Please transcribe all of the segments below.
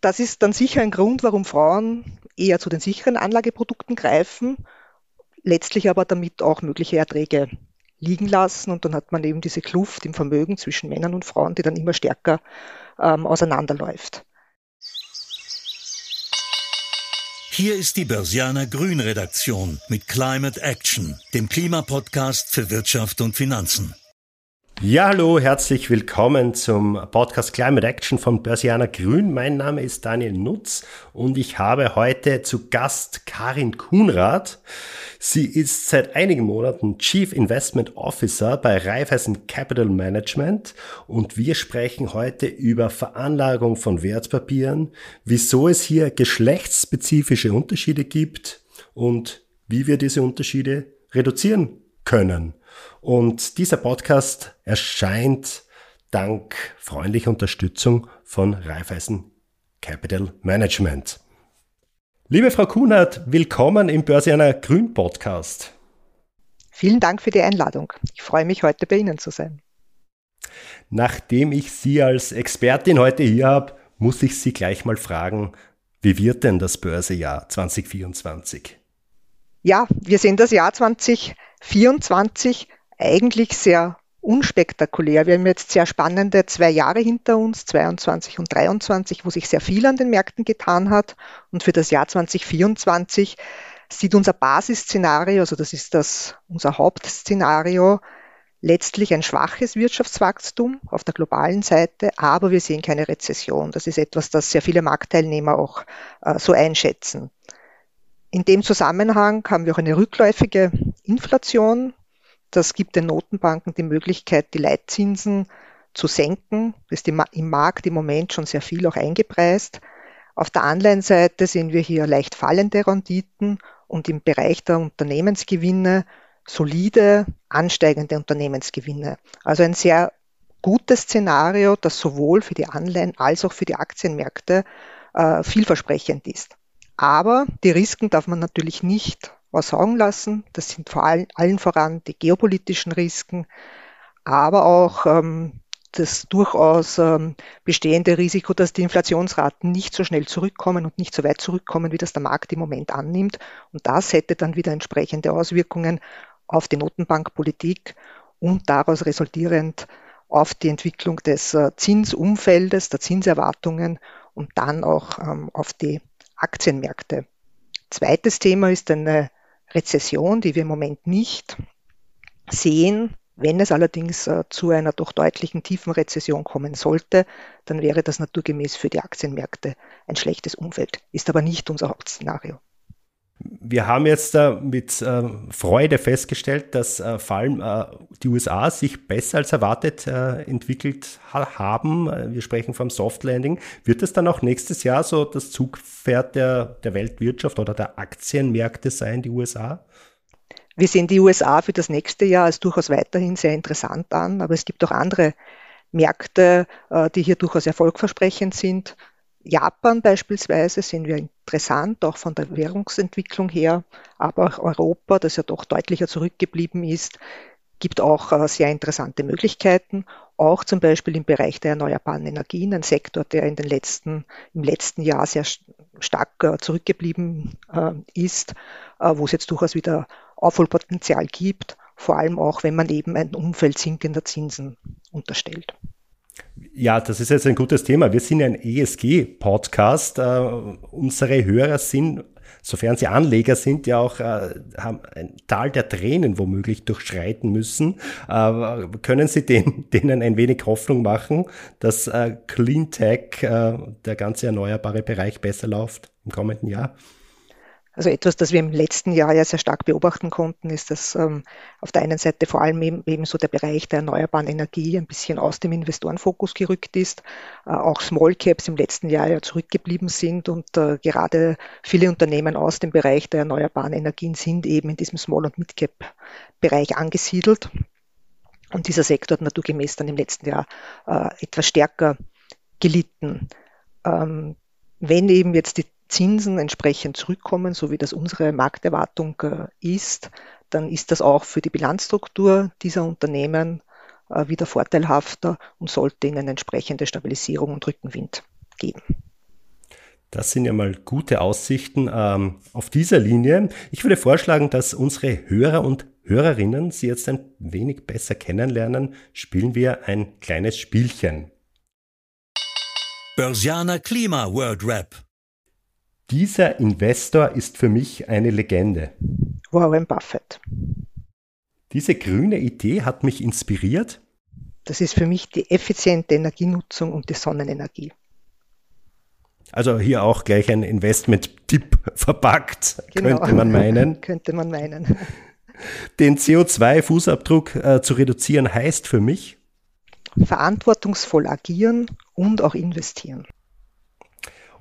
das ist dann sicher ein Grund, warum Frauen eher zu den sicheren Anlageprodukten greifen, letztlich aber damit auch mögliche Erträge liegen lassen. Und dann hat man eben diese Kluft im Vermögen zwischen Männern und Frauen, die dann immer stärker ähm, auseinanderläuft. Hier ist die Börsianer Grün Redaktion mit Climate Action, dem Klimapodcast für Wirtschaft und Finanzen. Ja, hallo, herzlich willkommen zum Podcast Climate Action von Börsianer Grün. Mein Name ist Daniel Nutz und ich habe heute zu Gast Karin Kuhnrath. Sie ist seit einigen Monaten Chief Investment Officer bei Raiffeisen Capital Management und wir sprechen heute über Veranlagung von Wertpapieren, wieso es hier geschlechtsspezifische Unterschiede gibt und wie wir diese Unterschiede reduzieren können. Und dieser Podcast erscheint dank freundlicher Unterstützung von Raiffeisen Capital Management. Liebe Frau Kunert, willkommen im Börsianer Grün Podcast. Vielen Dank für die Einladung. Ich freue mich, heute bei Ihnen zu sein. Nachdem ich Sie als Expertin heute hier habe, muss ich Sie gleich mal fragen, wie wird denn das Börsejahr 2024? Ja, wir sehen das Jahr 2024 eigentlich sehr unspektakulär. Wir haben jetzt sehr spannende zwei Jahre hinter uns, 22 und 23, wo sich sehr viel an den Märkten getan hat. Und für das Jahr 2024 sieht unser Basisszenario, also das ist das, unser Hauptszenario, letztlich ein schwaches Wirtschaftswachstum auf der globalen Seite, aber wir sehen keine Rezession. Das ist etwas, das sehr viele Marktteilnehmer auch äh, so einschätzen. In dem Zusammenhang haben wir auch eine rückläufige Inflation. Das gibt den Notenbanken die Möglichkeit, die Leitzinsen zu senken. Das ist im Markt im Moment schon sehr viel auch eingepreist. Auf der Anleihenseite sehen wir hier leicht fallende Renditen und im Bereich der Unternehmensgewinne solide ansteigende Unternehmensgewinne. Also ein sehr gutes Szenario, das sowohl für die Anleihen als auch für die Aktienmärkte äh, vielversprechend ist. Aber die Risiken darf man natürlich nicht was sagen lassen. Das sind vor allem allen voran die geopolitischen Risiken, aber auch ähm, das durchaus ähm, bestehende Risiko, dass die Inflationsraten nicht so schnell zurückkommen und nicht so weit zurückkommen, wie das der Markt im Moment annimmt. Und das hätte dann wieder entsprechende Auswirkungen auf die Notenbankpolitik und daraus resultierend auf die Entwicklung des äh, Zinsumfeldes, der Zinserwartungen und dann auch ähm, auf die Aktienmärkte. Zweites Thema ist eine Rezession, die wir im Moment nicht sehen. Wenn es allerdings äh, zu einer doch deutlichen tiefen Rezession kommen sollte, dann wäre das naturgemäß für die Aktienmärkte ein schlechtes Umfeld, ist aber nicht unser Hauptszenario. Wir haben jetzt äh, mit äh, Freude festgestellt, dass äh, vor allem äh, die USA sich besser als erwartet äh, entwickelt ha haben. Wir sprechen vom Soft Landing. Wird es dann auch nächstes Jahr so das Zugpferd der, der Weltwirtschaft oder der Aktienmärkte sein, die USA? Wir sehen die USA für das nächste Jahr als durchaus weiterhin sehr interessant an, aber es gibt auch andere Märkte, äh, die hier durchaus erfolgversprechend sind. Japan beispielsweise sehen wir interessant, auch von der Währungsentwicklung her, aber auch Europa, das ja doch deutlicher zurückgeblieben ist, gibt auch äh, sehr interessante Möglichkeiten, auch zum Beispiel im Bereich der erneuerbaren Energien, ein Sektor, der in den letzten, im letzten Jahr sehr stark äh, zurückgeblieben äh, ist, wo es jetzt durchaus wieder Aufholpotenzial gibt, vor allem auch, wenn man eben ein Umfeld sinkender Zinsen unterstellt. Ja, das ist jetzt ein gutes Thema. Wir sind ein ESG-Podcast. Äh, unsere Hörer sind, sofern sie Anleger sind, ja auch äh, haben ein Tal der Tränen womöglich durchschreiten müssen. Äh, können Sie den, denen ein wenig Hoffnung machen, dass äh, Clean Tech, äh, der ganze erneuerbare Bereich besser läuft im kommenden Jahr? Also etwas, das wir im letzten Jahr ja sehr stark beobachten konnten, ist, dass ähm, auf der einen Seite vor allem eben, eben, so der Bereich der erneuerbaren Energie ein bisschen aus dem Investorenfokus gerückt ist, äh, auch Small Caps im letzten Jahr ja zurückgeblieben sind und äh, gerade viele Unternehmen aus dem Bereich der erneuerbaren Energien sind eben in diesem Small- und Mid-Cap-Bereich angesiedelt. Und dieser Sektor hat naturgemäß dann im letzten Jahr äh, etwas stärker gelitten. Ähm, wenn eben jetzt die Zinsen entsprechend zurückkommen, so wie das unsere Markterwartung äh, ist, dann ist das auch für die Bilanzstruktur dieser Unternehmen äh, wieder vorteilhafter und sollte ihnen entsprechende Stabilisierung und Rückenwind geben. Das sind ja mal gute Aussichten ähm, auf dieser Linie. Ich würde vorschlagen, dass unsere Hörer und Hörerinnen Sie jetzt ein wenig besser kennenlernen, spielen wir ein kleines Spielchen. Börsianer Klima World Rap. Dieser Investor ist für mich eine Legende. Warren Buffett. Diese grüne Idee hat mich inspiriert. Das ist für mich die effiziente Energienutzung und die Sonnenenergie. Also hier auch gleich ein Investment-Tipp verpackt, genau. könnte man meinen. könnte man meinen. Den CO2-Fußabdruck äh, zu reduzieren heißt für mich verantwortungsvoll agieren und auch investieren.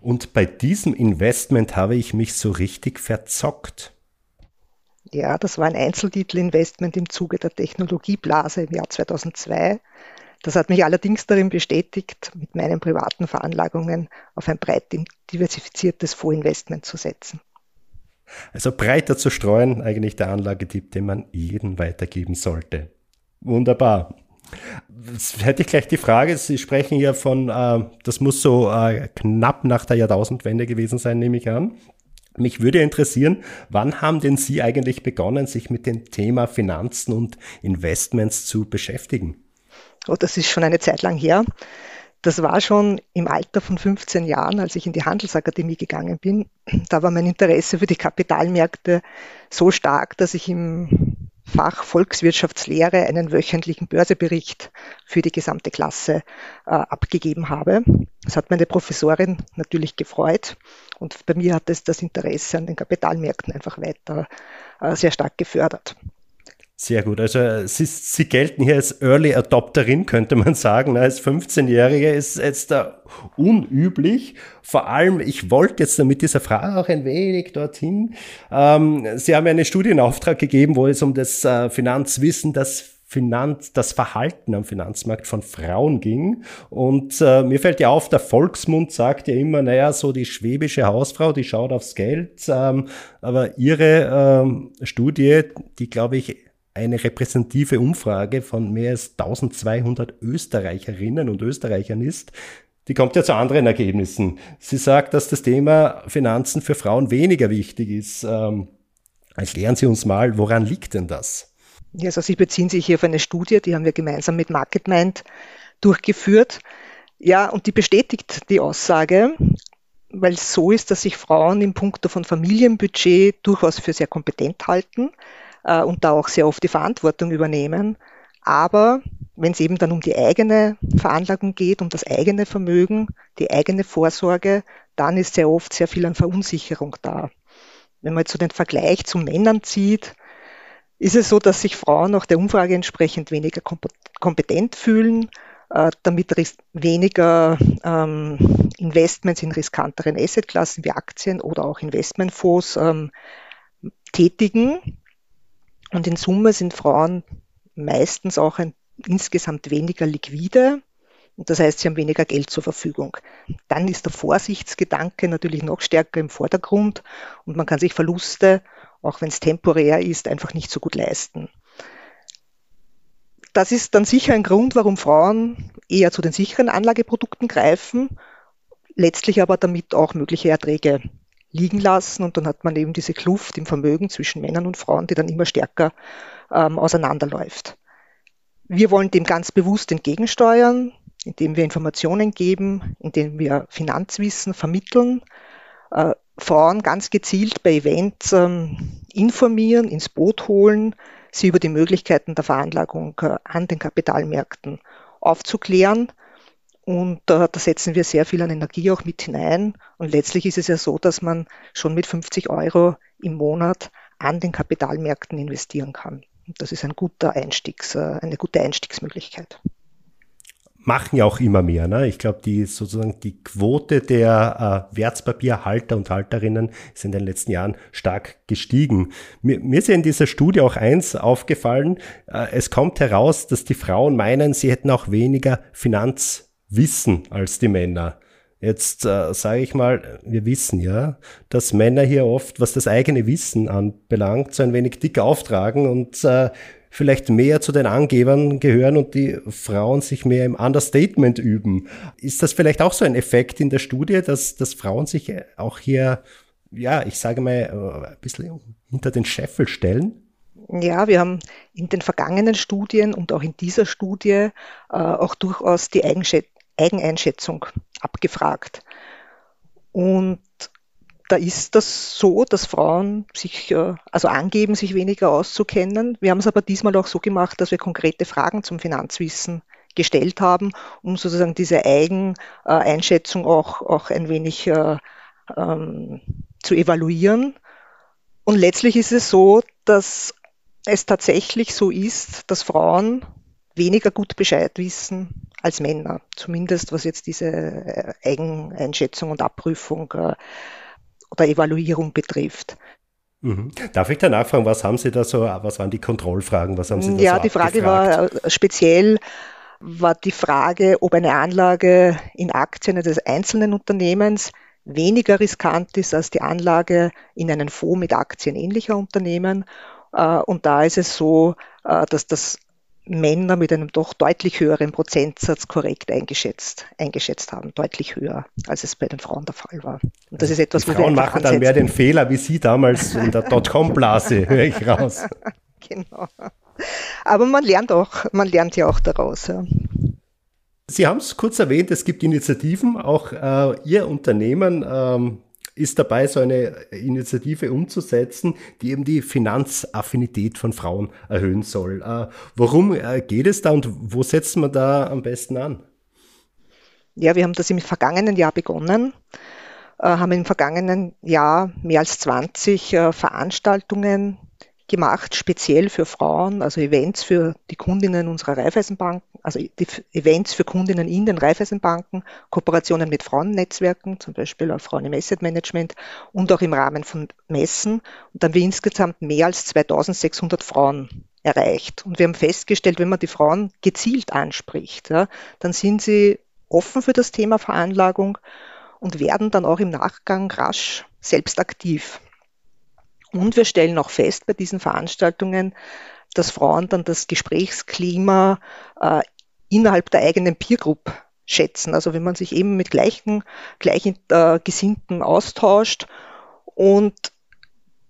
Und bei diesem Investment habe ich mich so richtig verzockt. Ja, das war ein Einzeltitelinvestment im Zuge der Technologieblase im Jahr 2002. Das hat mich allerdings darin bestätigt, mit meinen privaten Veranlagungen auf ein breit diversifiziertes Fondsinvestment zu setzen. Also breiter zu streuen, eigentlich der Anlagetipp, den man jedem weitergeben sollte. Wunderbar. Jetzt hätte ich gleich die Frage, Sie sprechen hier von, äh, das muss so äh, knapp nach der Jahrtausendwende gewesen sein, nehme ich an. Mich würde interessieren, wann haben denn Sie eigentlich begonnen, sich mit dem Thema Finanzen und Investments zu beschäftigen? Oh, das ist schon eine Zeit lang her. Das war schon im Alter von 15 Jahren, als ich in die Handelsakademie gegangen bin. Da war mein Interesse für die Kapitalmärkte so stark, dass ich im Fach Volkswirtschaftslehre einen wöchentlichen Börsebericht für die gesamte Klasse äh, abgegeben habe. Das hat meine Professorin natürlich gefreut und bei mir hat es das Interesse an den Kapitalmärkten einfach weiter äh, sehr stark gefördert. Sehr gut. Also Sie, Sie gelten hier als Early Adopterin, könnte man sagen. Als 15-Jährige ist jetzt da unüblich. Vor allem, ich wollte jetzt mit dieser Frage auch ein wenig dorthin. Ähm, Sie haben einen Studienauftrag gegeben, wo es um das äh, Finanzwissen, das Finanz, das Verhalten am Finanzmarkt von Frauen ging. Und äh, mir fällt ja auf, der Volksmund sagt ja immer, naja, so die schwäbische Hausfrau, die schaut aufs Geld. Ähm, aber ihre ähm, Studie, die glaube ich eine repräsentative Umfrage von mehr als 1200 Österreicherinnen und Österreichern ist, die kommt ja zu anderen Ergebnissen. Sie sagt, dass das Thema Finanzen für Frauen weniger wichtig ist. Ähm, erklären Sie uns mal, woran liegt denn das? Also Sie beziehen sich hier auf eine Studie, die haben wir gemeinsam mit MarketMind durchgeführt. Ja, und die bestätigt die Aussage, weil es so ist, dass sich Frauen im Punkto von Familienbudget durchaus für sehr kompetent halten äh, und da auch sehr oft die Verantwortung übernehmen. Aber wenn es eben dann um die eigene Veranlagung geht, um das eigene Vermögen, die eigene Vorsorge, dann ist sehr oft sehr viel an Verunsicherung da. Wenn man jetzt so den Vergleich zu Männern zieht, ist es so, dass sich Frauen nach der Umfrage entsprechend weniger kompetent fühlen, äh, damit weniger ähm, Investments in riskanteren Assetklassen wie Aktien oder auch Investmentfonds ähm, tätigen und in Summe sind Frauen meistens auch ein, insgesamt weniger liquide. Und das heißt, sie haben weniger Geld zur Verfügung. Dann ist der Vorsichtsgedanke natürlich noch stärker im Vordergrund und man kann sich Verluste, auch wenn es temporär ist, einfach nicht so gut leisten. Das ist dann sicher ein Grund, warum Frauen eher zu den sicheren Anlageprodukten greifen, letztlich aber damit auch mögliche Erträge liegen lassen und dann hat man eben diese Kluft im Vermögen zwischen Männern und Frauen, die dann immer stärker ähm, auseinanderläuft. Wir wollen dem ganz bewusst entgegensteuern, indem wir Informationen geben, indem wir Finanzwissen vermitteln, äh, Frauen ganz gezielt bei Events ähm, informieren, ins Boot holen, sie über die Möglichkeiten der Veranlagung äh, an den Kapitalmärkten aufzuklären und äh, da setzen wir sehr viel an Energie auch mit hinein. Und letztlich ist es ja so, dass man schon mit 50 Euro im Monat an den Kapitalmärkten investieren kann. Und das ist ein guter Einstiegs, äh, eine gute Einstiegsmöglichkeit machen ja auch immer mehr. Ne? Ich glaube, die sozusagen die Quote der äh, Wertpapierhalter und Halterinnen ist in den letzten Jahren stark gestiegen. Mir, mir ist ja in dieser Studie auch eins aufgefallen. Äh, es kommt heraus, dass die Frauen meinen, sie hätten auch weniger Finanz wissen als die Männer. Jetzt äh, sage ich mal, wir wissen ja, dass Männer hier oft, was das eigene Wissen anbelangt, so ein wenig dick auftragen und äh, vielleicht mehr zu den Angebern gehören und die Frauen sich mehr im Understatement üben. Ist das vielleicht auch so ein Effekt in der Studie, dass, dass Frauen sich auch hier, ja, ich sage mal, ein bisschen hinter den Scheffel stellen? Ja, wir haben in den vergangenen Studien und auch in dieser Studie äh, auch durchaus die Eigeneinschätzung abgefragt. Und da ist das so, dass Frauen sich, äh, also angeben, sich weniger auszukennen. Wir haben es aber diesmal auch so gemacht, dass wir konkrete Fragen zum Finanzwissen gestellt haben, um sozusagen diese Eigeneinschätzung auch, auch ein wenig äh, ähm, zu evaluieren. Und letztlich ist es so, dass es tatsächlich so ist, dass Frauen weniger gut Bescheid wissen als Männer, zumindest was jetzt diese äh, Eigeneinschätzung und Abprüfung äh, oder Evaluierung betrifft. Mhm. Darf ich da nachfragen, was haben Sie da so, was waren die Kontrollfragen, was haben Sie da Ja, so die Frage war äh, speziell, war die Frage, ob eine Anlage in Aktien eines einzelnen Unternehmens weniger riskant ist als die Anlage in einen Fonds mit Aktien ähnlicher Unternehmen. Und da ist es so, dass das Männer mit einem doch deutlich höheren Prozentsatz korrekt eingeschätzt, eingeschätzt haben, deutlich höher, als es bei den Frauen der Fall war. Und das ist etwas, Die Frauen machen dann mehr den Fehler wie Sie damals in der Dotcom-Blase, höre ich raus. genau. Aber man lernt auch, man lernt ja auch daraus. Ja. Sie haben es kurz erwähnt, es gibt Initiativen, auch äh, Ihr Unternehmen ähm, ist dabei, so eine Initiative umzusetzen, die eben die Finanzaffinität von Frauen erhöhen soll. Äh, worum äh, geht es da und wo setzt man da am besten an? Ja, wir haben das im vergangenen Jahr begonnen, äh, haben im vergangenen Jahr mehr als 20 Veranstaltungen gemacht, speziell für Frauen, also Events für die Kundinnen unserer Raiffeisenbanken, also Events für Kundinnen in den Raiffeisenbanken, Kooperationen mit Frauennetzwerken, zum Beispiel auch Frauen im Asset Management und auch im Rahmen von Messen. Und dann haben wir insgesamt mehr als 2600 Frauen erreicht. Und wir haben festgestellt, wenn man die Frauen gezielt anspricht, ja, dann sind sie offen für das Thema Veranlagung und werden dann auch im Nachgang rasch selbst aktiv. Und wir stellen auch fest bei diesen Veranstaltungen, dass Frauen dann das Gesprächsklima äh, innerhalb der eigenen Peer Group schätzen. Also wenn man sich eben mit gleichen, gleichen äh, Gesinnten austauscht und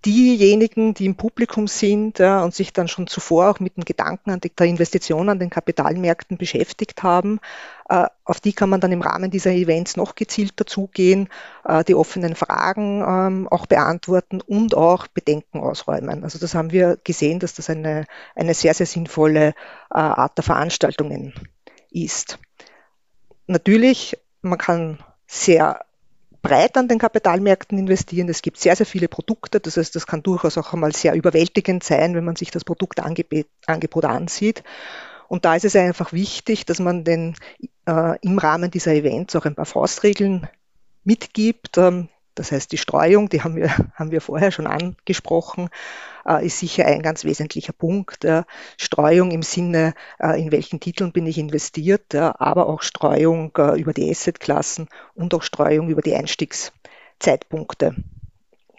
diejenigen, die im Publikum sind ja, und sich dann schon zuvor auch mit dem Gedanken an die, der Investition an den Kapitalmärkten beschäftigt haben, äh, auf die kann man dann im Rahmen dieser Events noch gezielt dazugehen, äh, die offenen Fragen ähm, auch beantworten und auch Bedenken ausräumen. Also das haben wir gesehen, dass das eine, eine sehr, sehr sinnvolle äh, Art der Veranstaltungen ist. Natürlich, man kann sehr breit an den Kapitalmärkten investieren. Es gibt sehr, sehr viele Produkte. Das heißt, das kann durchaus auch einmal sehr überwältigend sein, wenn man sich das Produktangebot ansieht. Und da ist es einfach wichtig, dass man den, äh, im Rahmen dieser Events auch ein paar Faustregeln mitgibt. Ähm, das heißt, die Streuung, die haben wir, haben wir vorher schon angesprochen, ist sicher ein ganz wesentlicher Punkt. Äh, Streuung im Sinne, äh, in welchen Titeln bin ich investiert, aber auch Streuung über die Assetklassen und auch Streuung über die Einstiegszeitpunkte,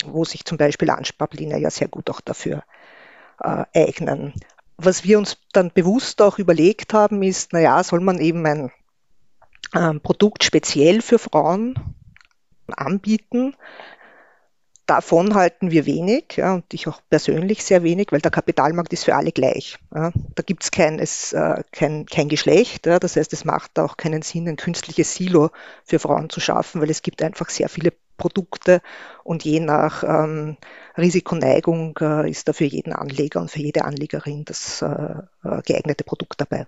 wo sich zum Beispiel Ansparpläne ja sehr gut auch dafür eignen. Was wir uns dann bewusst auch überlegt haben, ist, naja, soll man eben ein ähm, Produkt speziell für Frauen anbieten. Davon halten wir wenig ja, und ich auch persönlich sehr wenig, weil der Kapitalmarkt ist für alle gleich. Ja. Da gibt es kein, äh, kein, kein Geschlecht. Ja. Das heißt, es macht auch keinen Sinn, ein künstliches Silo für Frauen zu schaffen, weil es gibt einfach sehr viele Produkte und je nach ähm, Risikoneigung äh, ist da für jeden Anleger und für jede Anlegerin das äh, äh geeignete Produkt dabei.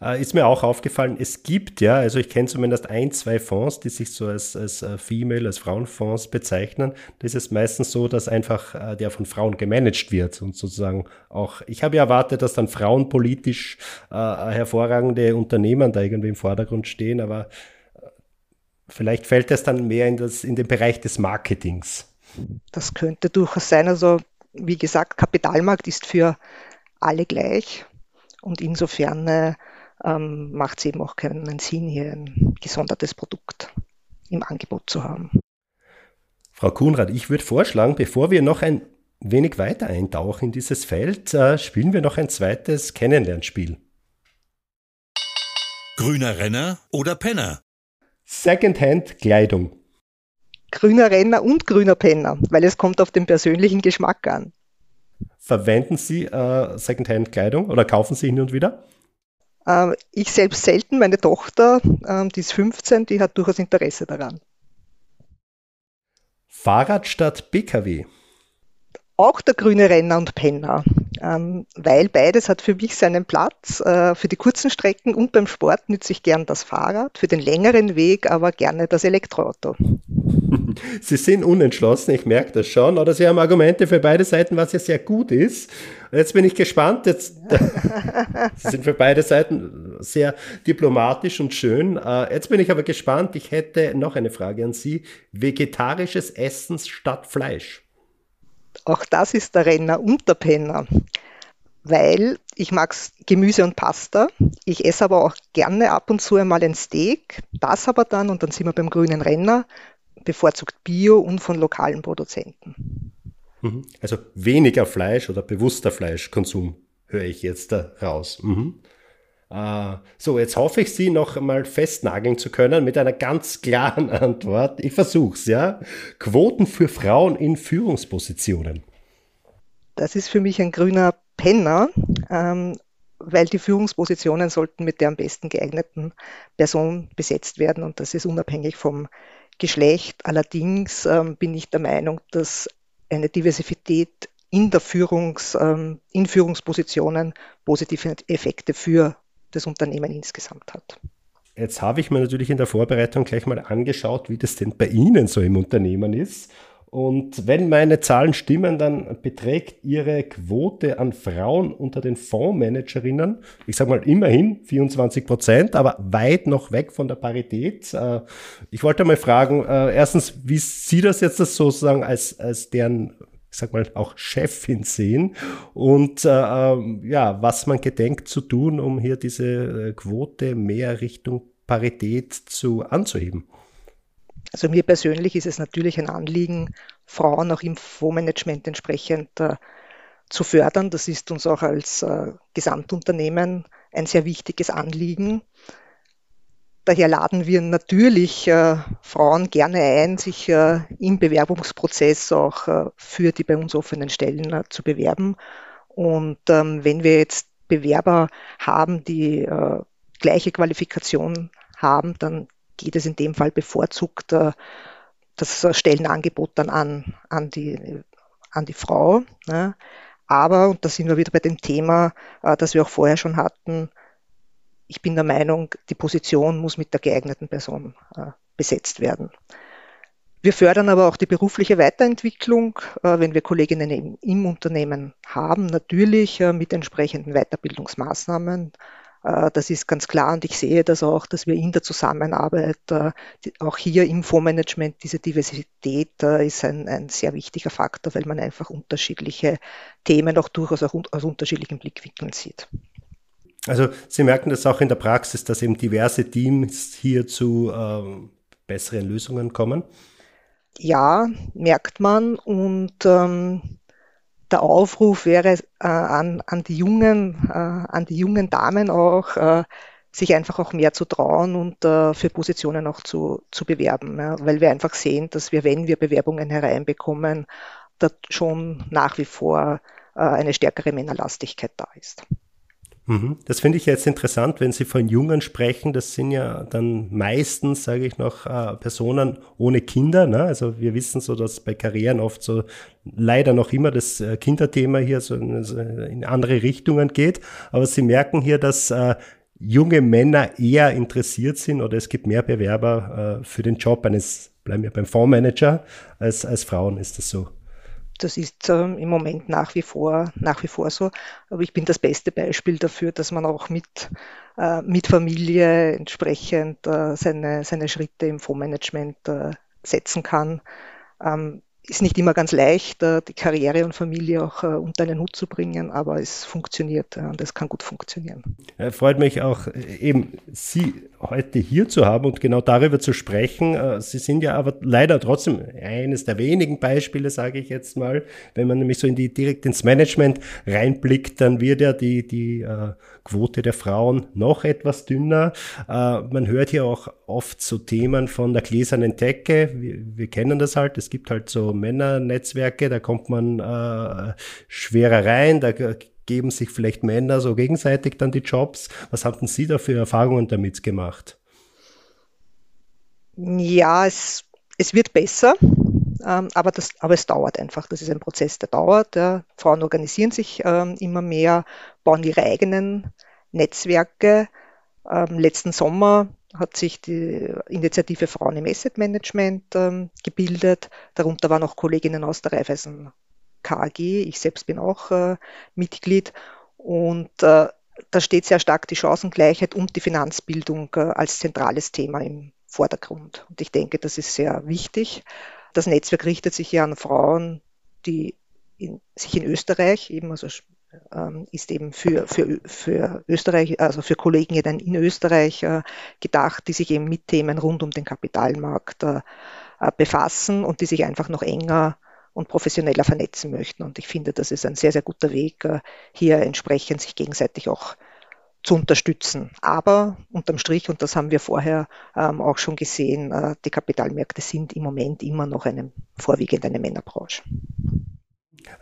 Äh, ist mir auch aufgefallen, es gibt ja, also ich kenne zumindest ein, zwei Fonds, die sich so als, als äh, Female, als Frauenfonds bezeichnen. Das ist meistens so, dass einfach äh, der von Frauen gemanagt wird und sozusagen auch, ich habe ja erwartet, dass dann frauenpolitisch äh, hervorragende Unternehmen da irgendwie im Vordergrund stehen, aber äh, vielleicht fällt das dann mehr in, das, in den Bereich des Marketings. Das könnte durchaus sein. Also wie gesagt, Kapitalmarkt ist für alle gleich. Und insofern äh, ähm, macht es eben auch keinen Sinn, hier ein gesondertes Produkt im Angebot zu haben. Frau Kuhnrad, ich würde vorschlagen, bevor wir noch ein wenig weiter eintauchen in dieses Feld, äh, spielen wir noch ein zweites Kennenlernspiel. Grüner Renner oder Penner? Secondhand-Kleidung. Grüner Renner und grüner Penner, weil es kommt auf den persönlichen Geschmack an. Verwenden Sie äh, Secondhand-Kleidung oder kaufen Sie hin und wieder? Äh, ich selbst selten, meine Tochter, äh, die ist 15, die hat durchaus Interesse daran. Fahrrad statt PKW. Auch der grüne Renner und Penner, ähm, weil beides hat für mich seinen Platz. Äh, für die kurzen Strecken und beim Sport nütze ich gern das Fahrrad, für den längeren Weg aber gerne das Elektroauto. Sie sind unentschlossen, ich merke das schon, oder Sie haben Argumente für beide Seiten, was ja sehr gut ist. Jetzt bin ich gespannt. Jetzt, Sie sind für beide Seiten sehr diplomatisch und schön. Äh, jetzt bin ich aber gespannt. Ich hätte noch eine Frage an Sie. Vegetarisches Essen statt Fleisch. Auch das ist der Renner und der Penner, weil ich mag Gemüse und Pasta. Ich esse aber auch gerne ab und zu einmal ein Steak. Das aber dann, und dann sind wir beim grünen Renner, bevorzugt Bio und von lokalen Produzenten. Mhm. Also weniger Fleisch oder bewusster Fleischkonsum höre ich jetzt da raus. Mhm. Uh, so, jetzt hoffe ich, Sie noch einmal festnageln zu können mit einer ganz klaren Antwort. Ich versuche es, ja. Quoten für Frauen in Führungspositionen. Das ist für mich ein grüner Penner, ähm, weil die Führungspositionen sollten mit der am besten geeigneten Person besetzt werden und das ist unabhängig vom Geschlecht. Allerdings ähm, bin ich der Meinung, dass eine Diversität in der Führungs, ähm, in Führungspositionen positive Effekte für das Unternehmen insgesamt hat. Jetzt habe ich mir natürlich in der Vorbereitung gleich mal angeschaut, wie das denn bei Ihnen so im Unternehmen ist. Und wenn meine Zahlen stimmen, dann beträgt Ihre Quote an Frauen unter den Fondsmanagerinnen, ich sage mal immerhin 24 Prozent, aber weit noch weg von der Parität. Äh, ich wollte mal fragen, äh, erstens, wie Sie das jetzt sozusagen als, als deren ich sag mal, auch Chefin sehen und äh, ähm, ja, was man gedenkt zu tun, um hier diese Quote mehr Richtung Parität zu anzuheben. Also mir persönlich ist es natürlich ein Anliegen, Frauen auch im Fondsmanagement entsprechend äh, zu fördern. Das ist uns auch als äh, Gesamtunternehmen ein sehr wichtiges Anliegen. Daher laden wir natürlich äh, Frauen gerne ein, sich äh, im Bewerbungsprozess auch äh, für die bei uns offenen Stellen äh, zu bewerben. Und ähm, wenn wir jetzt Bewerber haben, die gleiche Qualifikation haben, dann geht es in dem Fall bevorzugt das Stellenangebot dann an, an, die, an die Frau. Ne? Aber, und da sind wir wieder bei dem Thema, das wir auch vorher schon hatten, ich bin der Meinung, die Position muss mit der geeigneten Person äh, besetzt werden. Wir fördern aber auch die berufliche Weiterentwicklung, äh, wenn wir Kolleginnen im, im Unternehmen haben, natürlich äh, mit entsprechenden Weiterbildungsmaßnahmen. Äh, das ist ganz klar und ich sehe das auch, dass wir in der Zusammenarbeit, äh, auch hier im Fondsmanagement, diese Diversität äh, ist ein, ein, sehr wichtiger Faktor, weil man einfach unterschiedliche Themen auch durchaus auch aus unterschiedlichen Blickwinkeln sieht. Also Sie merken das auch in der Praxis, dass eben diverse Teams hier zu ähm, besseren Lösungen kommen? Ja, merkt man. Und ähm, der Aufruf wäre äh, an, an, die jungen, äh, an die jungen Damen auch, äh, sich einfach auch mehr zu trauen und äh, für Positionen auch zu, zu bewerben. Ja, weil wir einfach sehen, dass wir, wenn wir Bewerbungen hereinbekommen, da schon nach wie vor äh, eine stärkere Männerlastigkeit da ist. Mhm. Das finde ich jetzt interessant, wenn Sie von Jungen sprechen. Das sind ja dann meistens, sage ich noch, äh, Personen ohne Kinder. Ne? Also wir wissen so, dass bei Karrieren oft so leider noch immer das äh, Kinderthema hier so in andere Richtungen geht. Aber Sie merken hier, dass äh, junge Männer eher interessiert sind oder es gibt mehr Bewerber für den Job eines, bleiben wir beim Fondsmanager, als, als Frauen ist das so. Das ist äh, im Moment nach wie vor, nach wie vor so. Aber ich bin das beste Beispiel dafür, dass man auch mit, äh, mit Familie entsprechend äh, seine, seine Schritte im Fondsmanagement äh, setzen kann. Ähm, ist nicht immer ganz leicht, äh, die Karriere und Familie auch äh, unter einen Hut zu bringen, aber es funktioniert und es kann gut funktionieren. Freut mich auch eben, Sie heute hier zu haben und genau darüber zu sprechen. Sie sind ja aber leider trotzdem eines der wenigen Beispiele, sage ich jetzt mal. Wenn man nämlich so in die, direkt ins Management reinblickt, dann wird ja die, die äh, Quote der Frauen noch etwas dünner. Äh, man hört hier auch oft so Themen von der gläsernen Decke. Wir, wir kennen das halt. Es gibt halt so Männernetzwerke, da kommt man äh, schwerer rein, da geben sich vielleicht Männer so gegenseitig dann die Jobs. Was hatten Sie da für Erfahrungen damit gemacht? Ja, es, es wird besser, ähm, aber, das, aber es dauert einfach. Das ist ein Prozess, der dauert. Ja. Frauen organisieren sich ähm, immer mehr, bauen ihre eigenen Netzwerke. Ähm, letzten Sommer hat sich die Initiative Frauen im Asset Management ähm, gebildet. Darunter waren auch Kolleginnen aus der Raiffeisen KAG. Ich selbst bin auch äh, Mitglied. Und äh, da steht sehr stark die Chancengleichheit und die Finanzbildung äh, als zentrales Thema im Vordergrund. Und ich denke, das ist sehr wichtig. Das Netzwerk richtet sich ja an Frauen, die in, sich in Österreich eben, also ähm, ist eben für, für, für Österreich, also für Kolleginnen in Österreich äh, gedacht, die sich eben mit Themen rund um den Kapitalmarkt äh, äh, befassen und die sich einfach noch enger und professioneller vernetzen möchten. Und ich finde, das ist ein sehr, sehr guter Weg, hier entsprechend sich gegenseitig auch zu unterstützen. Aber unterm Strich, und das haben wir vorher ähm, auch schon gesehen, die Kapitalmärkte sind im Moment immer noch eine, vorwiegend eine Männerbranche.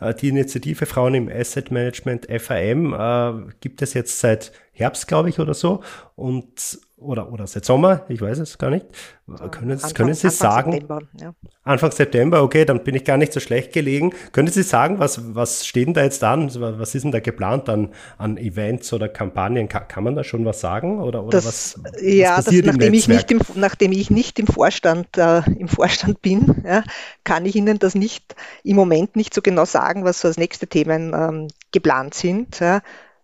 Äh, die Initiative Frauen im Asset Management FAM äh, gibt es jetzt seit Herbst, glaube ich, oder so. Und oder, oder seit Sommer, ich weiß es gar nicht. können, Anfang, können Sie Anfang sagen? September, ja. Anfang September, okay, dann bin ich gar nicht so schlecht gelegen. Können Sie sagen, was, was steht denn da jetzt an? Was ist denn da geplant an, an Events oder Kampagnen? Kann, kann man da schon was sagen? Oder, oder das, was, ja, was das, nachdem, ich nicht im, nachdem ich nicht im Vorstand, äh, im Vorstand bin, ja, kann ich Ihnen das nicht im Moment nicht so genau sagen, was so als nächste Themen ähm, geplant sind. Ja.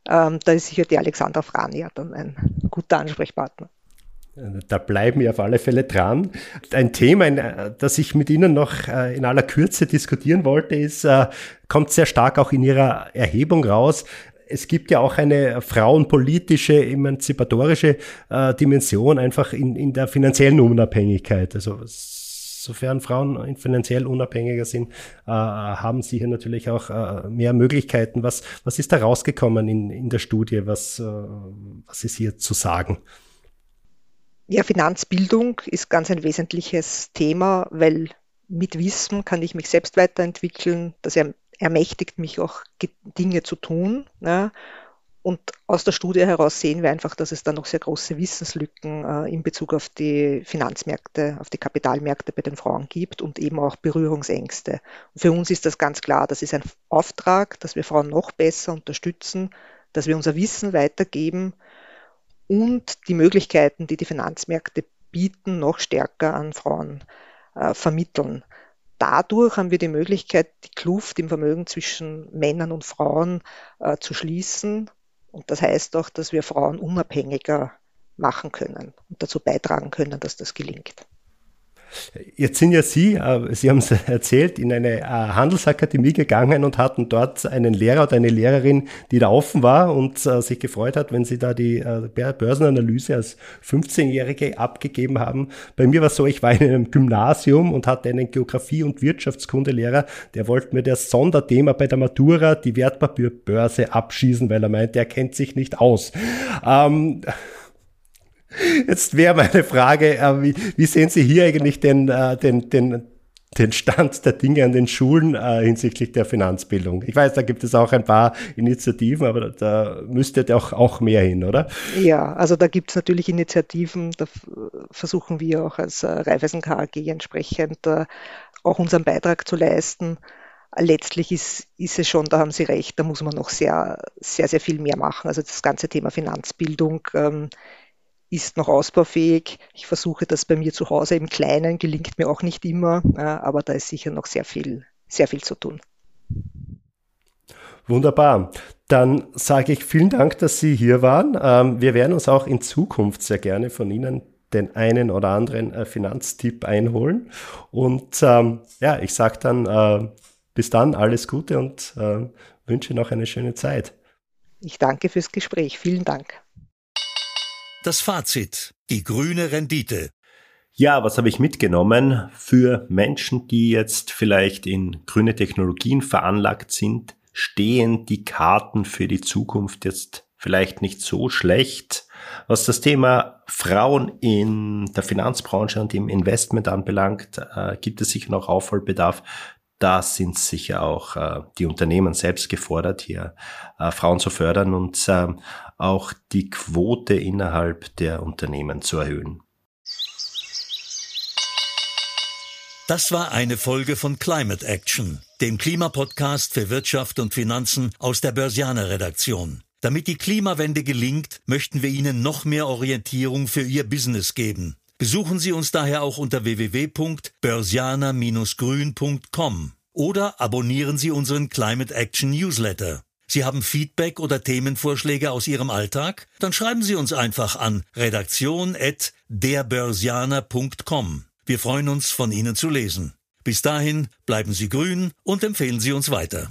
Ähm, da ist sicher die Alexandra Frania dann ein guter Ansprechpartner. Da bleiben wir auf alle Fälle dran. Ein Thema, das ich mit Ihnen noch äh, in aller Kürze diskutieren wollte, ist, äh, kommt sehr stark auch in Ihrer Erhebung raus. Es gibt ja auch eine frauenpolitische, emanzipatorische äh, Dimension einfach in, in der finanziellen Unabhängigkeit. Also sofern Frauen finanziell unabhängiger sind, äh, haben sie hier natürlich auch äh, mehr Möglichkeiten. Was, was ist da rausgekommen in, in der Studie? Was, äh, was ist hier zu sagen? Ja, Finanzbildung ist ganz ein wesentliches Thema, weil mit Wissen kann ich mich selbst weiterentwickeln. Das ermächtigt mich auch, Dinge zu tun. Ja. Und aus der Studie heraus sehen wir einfach, dass es da noch sehr große Wissenslücken äh, in Bezug auf die Finanzmärkte, auf die Kapitalmärkte bei den Frauen gibt und eben auch Berührungsängste. Und für uns ist das ganz klar, das ist ein Auftrag, dass wir Frauen noch besser unterstützen, dass wir unser Wissen weitergeben und die Möglichkeiten, die die Finanzmärkte bieten, noch stärker an Frauen äh, vermitteln. Dadurch haben wir die Möglichkeit, die Kluft im Vermögen zwischen Männern und Frauen äh, zu schließen und das heißt auch, dass wir Frauen unabhängiger machen können und dazu beitragen können, dass das gelingt. Jetzt sind ja Sie, äh, Sie haben es erzählt, in eine äh, Handelsakademie gegangen und hatten dort einen Lehrer oder eine Lehrerin, die da offen war und äh, sich gefreut hat, wenn Sie da die Börsenanalyse als 15-Jährige abgegeben haben. Bei mir war es so, ich war in einem Gymnasium und hatte einen Geografie- und Wirtschaftskundelehrer, der wollte mir das Sonderthema bei der Matura, die Wertpapierbörse, abschießen, weil er meinte, er kennt sich nicht aus. Ähm, Jetzt wäre meine Frage, äh, wie, wie, sehen Sie hier eigentlich den, äh, den, den, den Stand der Dinge an den Schulen äh, hinsichtlich der Finanzbildung? Ich weiß, da gibt es auch ein paar Initiativen, aber da müsste doch auch mehr hin, oder? Ja, also da gibt es natürlich Initiativen, da versuchen wir auch als Raiffeisen KAG entsprechend auch unseren Beitrag zu leisten letztlich ist, ist, es schon, da haben Sie recht, da muss man noch sehr, sehr, sehr viel mehr machen. Also das ganze Thema Finanzbildung ähm, ist noch ausbaufähig. Ich versuche das bei mir zu Hause im Kleinen, gelingt mir auch nicht immer, aber da ist sicher noch sehr viel, sehr viel zu tun. Wunderbar. Dann sage ich vielen Dank, dass Sie hier waren. Ähm, wir werden uns auch in Zukunft sehr gerne von Ihnen den einen oder anderen äh, Finanztipp einholen. Und ähm, ja, ich sage dann äh, bis dann alles Gute und äh, wünsche noch eine schöne Zeit. Ich danke fürs Gespräch. Vielen Dank. Das Fazit. Die grüne Rendite. Ja, was habe ich mitgenommen für Menschen, die jetzt vielleicht in grüne Technologien veranlagt sind? Stehen die Karten für die Zukunft jetzt vielleicht nicht so schlecht? Was das Thema Frauen in der Finanzbranche und im Investment anbelangt, äh, gibt es sicher noch Aufholbedarf. Da sind sicher auch äh, die Unternehmen selbst gefordert, hier äh, Frauen zu fördern und ähm, auch die Quote innerhalb der Unternehmen zu erhöhen. Das war eine Folge von Climate Action, dem Klimapodcast für Wirtschaft und Finanzen aus der Börsianer Redaktion. Damit die Klimawende gelingt, möchten wir Ihnen noch mehr Orientierung für Ihr Business geben. Besuchen Sie uns daher auch unter www.börsianer-grün.com oder abonnieren Sie unseren Climate Action Newsletter. Sie haben Feedback oder Themenvorschläge aus Ihrem Alltag? Dann schreiben Sie uns einfach an redaktion@derbörsianer.com. Wir freuen uns, von Ihnen zu lesen. Bis dahin bleiben Sie grün und empfehlen Sie uns weiter.